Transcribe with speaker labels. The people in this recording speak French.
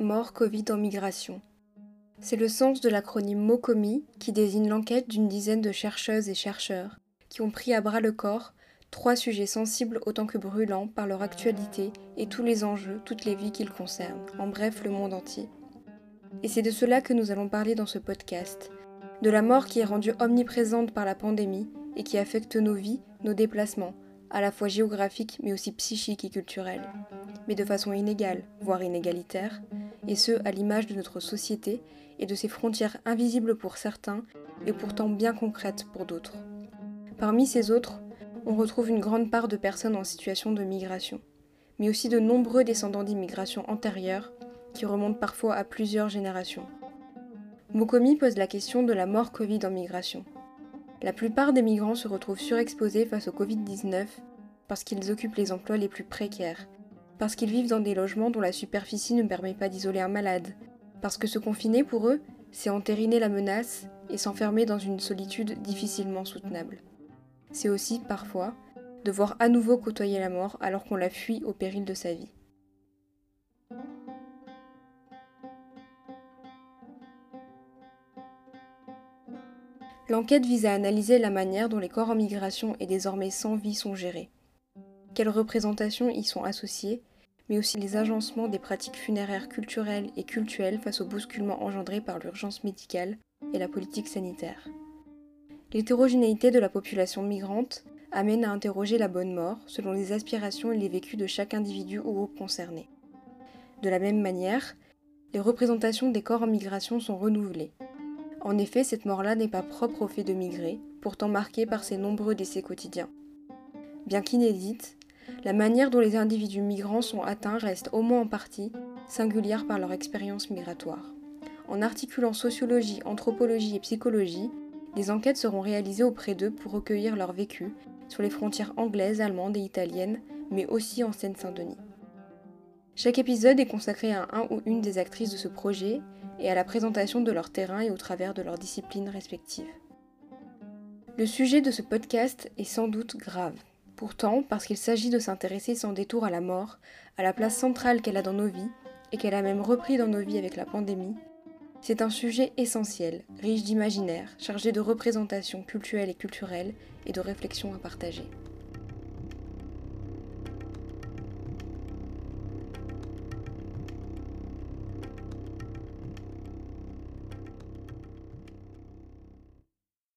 Speaker 1: mort Covid en migration. C'est le sens de l'acronyme MOCOMI qui désigne l'enquête d'une dizaine de chercheuses et chercheurs qui ont pris à bras le corps trois sujets sensibles autant que brûlants par leur actualité et tous les enjeux, toutes les vies qu'ils concernent, en bref le monde entier. Et c'est de cela que nous allons parler dans ce podcast, de la mort qui est rendue omniprésente par la pandémie et qui affecte nos vies, nos déplacements, à la fois géographiques mais aussi psychiques et culturels, mais de façon inégale, voire inégalitaire, et ce à l'image de notre société et de ses frontières invisibles pour certains et pourtant bien concrètes pour d'autres. Parmi ces autres, on retrouve une grande part de personnes en situation de migration, mais aussi de nombreux descendants d'immigration antérieure qui remontent parfois à plusieurs générations. Mokomi pose la question de la mort Covid en migration. La plupart des migrants se retrouvent surexposés face au Covid-19 parce qu'ils occupent les emplois les plus précaires, parce qu'ils vivent dans des logements dont la superficie ne permet pas d'isoler un malade, parce que se confiner pour eux, c'est entériner la menace et s'enfermer dans une solitude difficilement soutenable c'est aussi, parfois, devoir à nouveau côtoyer la mort alors qu'on la fuit au péril de sa vie. L'enquête vise à analyser la manière dont les corps en migration et désormais sans vie sont gérés. Quelles représentations y sont associées, mais aussi les agencements des pratiques funéraires culturelles et cultuelles face au bousculement engendré par l'urgence médicale et la politique sanitaire. L'hétérogénéité de la population migrante amène à interroger la bonne mort selon les aspirations et les vécus de chaque individu ou groupe concerné. De la même manière, les représentations des corps en migration sont renouvelées. En effet, cette mort-là n'est pas propre au fait de migrer, pourtant marquée par ses nombreux décès quotidiens. Bien qu'inédite, la manière dont les individus migrants sont atteints reste au moins en partie singulière par leur expérience migratoire. En articulant sociologie, anthropologie et psychologie, des enquêtes seront réalisées auprès d'eux pour recueillir leur vécu sur les frontières anglaises, allemandes et italiennes, mais aussi en Seine-Saint-Denis. Chaque épisode est consacré à un ou une des actrices de ce projet et à la présentation de leur terrain et au travers de leurs disciplines respectives. Le sujet de ce podcast est sans doute grave. Pourtant, parce qu'il s'agit de s'intéresser sans détour à la mort, à la place centrale qu'elle a dans nos vies, et qu'elle a même repris dans nos vies avec la pandémie, c'est un sujet essentiel, riche d'imaginaire, chargé de représentations culturelles et culturelles et de réflexions à partager.